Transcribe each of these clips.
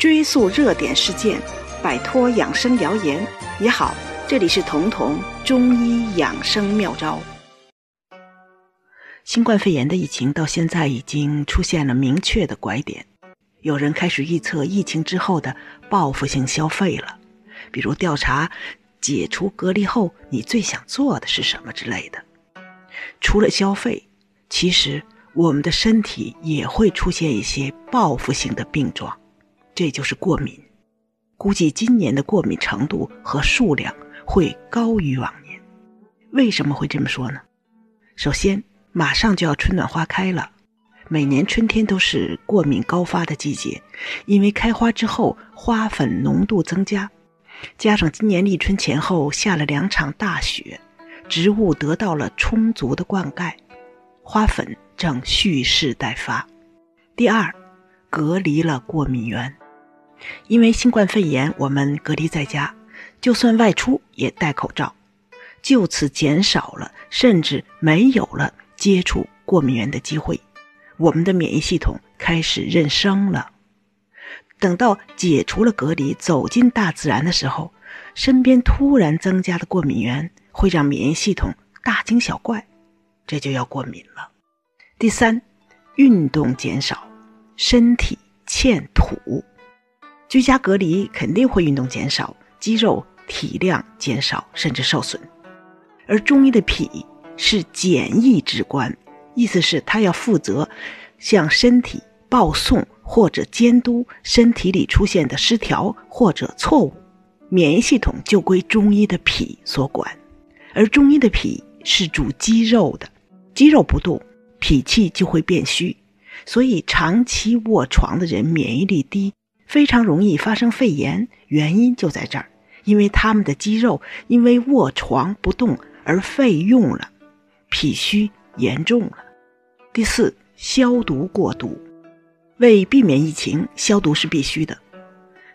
追溯热点事件，摆脱养生谣言。你好，这里是彤彤中医养生妙招。新冠肺炎的疫情到现在已经出现了明确的拐点，有人开始预测疫情之后的报复性消费了，比如调查解除隔离后你最想做的是什么之类的。除了消费，其实。我们的身体也会出现一些报复性的病状，这就是过敏。估计今年的过敏程度和数量会高于往年。为什么会这么说呢？首先，马上就要春暖花开了，每年春天都是过敏高发的季节，因为开花之后花粉浓度增加，加上今年立春前后下了两场大雪，植物得到了充足的灌溉，花粉。正蓄势待发。第二，隔离了过敏源，因为新冠肺炎，我们隔离在家，就算外出也戴口罩，就此减少了甚至没有了接触过敏源的机会，我们的免疫系统开始认生了。等到解除了隔离，走进大自然的时候，身边突然增加的过敏源会让免疫系统大惊小怪，这就要过敏了。第三，运动减少，身体欠土，居家隔离肯定会运动减少，肌肉体量减少，甚至受损。而中医的脾是检疫之官，意思是他要负责向身体报送或者监督身体里出现的失调或者错误，免疫系统就归中医的脾所管。而中医的脾是主肌肉的，肌肉不动。脾气就会变虚，所以长期卧床的人免疫力低，非常容易发生肺炎。原因就在这儿，因为他们的肌肉因为卧床不动而废用了，脾虚严重了。第四，消毒过度，为避免疫情，消毒是必须的。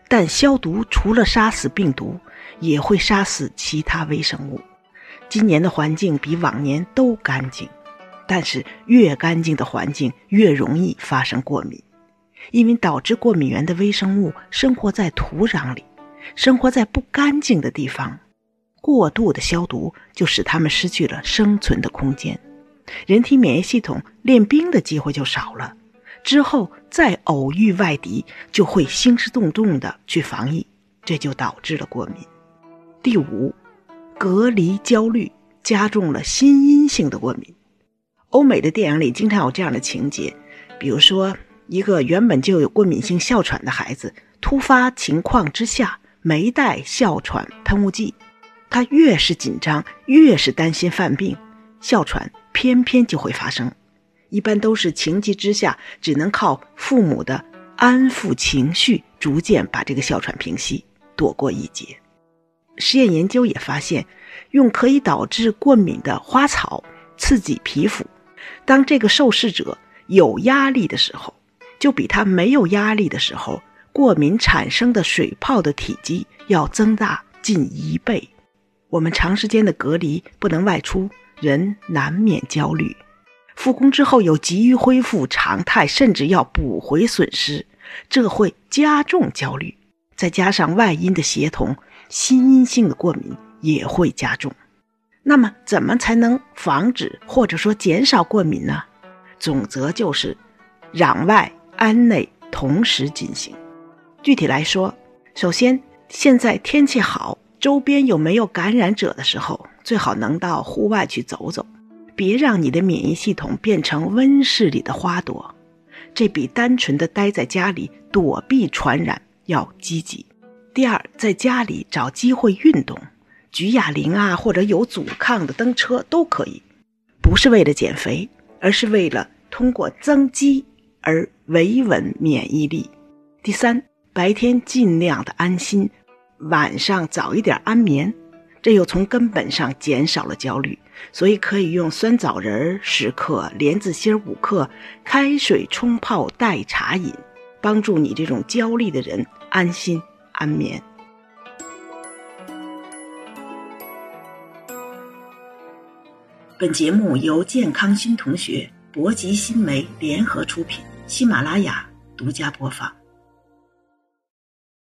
但消毒除了杀死病毒，也会杀死其他微生物。今年的环境比往年都干净。但是越干净的环境越容易发生过敏，因为导致过敏源的微生物生活在土壤里，生活在不干净的地方，过度的消毒就使它们失去了生存的空间，人体免疫系统练兵的机会就少了，之后再偶遇外敌就会兴师动众的去防疫，这就导致了过敏。第五，隔离焦虑加重了心因性的过敏。欧美的电影里经常有这样的情节，比如说一个原本就有过敏性哮喘的孩子，突发情况之下没带哮喘喷雾剂，他越是紧张，越是担心犯病，哮喘偏偏就会发生。一般都是情急之下，只能靠父母的安抚情绪，逐渐把这个哮喘平息，躲过一劫。实验研究也发现，用可以导致过敏的花草刺激皮肤。当这个受试者有压力的时候，就比他没有压力的时候，过敏产生的水泡的体积要增大近一倍。我们长时间的隔离不能外出，人难免焦虑。复工之后又急于恢复常态，甚至要补回损失，这会加重焦虑。再加上外因的协同，心因性的过敏也会加重。那么，怎么才能防止或者说减少过敏呢？总则就是攘外安内同时进行。具体来说，首先，现在天气好，周边有没有感染者的时候，最好能到户外去走走，别让你的免疫系统变成温室里的花朵，这比单纯的待在家里躲避传染要积极。第二，在家里找机会运动。举哑铃啊，或者有阻抗的蹬车都可以，不是为了减肥，而是为了通过增肌而维稳免疫力。第三，白天尽量的安心，晚上早一点安眠，这又从根本上减少了焦虑。所以可以用酸枣仁十克、莲子心五克，开水冲泡代茶饮，帮助你这种焦虑的人安心安眠。本节目由健康新同学、博吉新媒联合出品，喜马拉雅独家播放。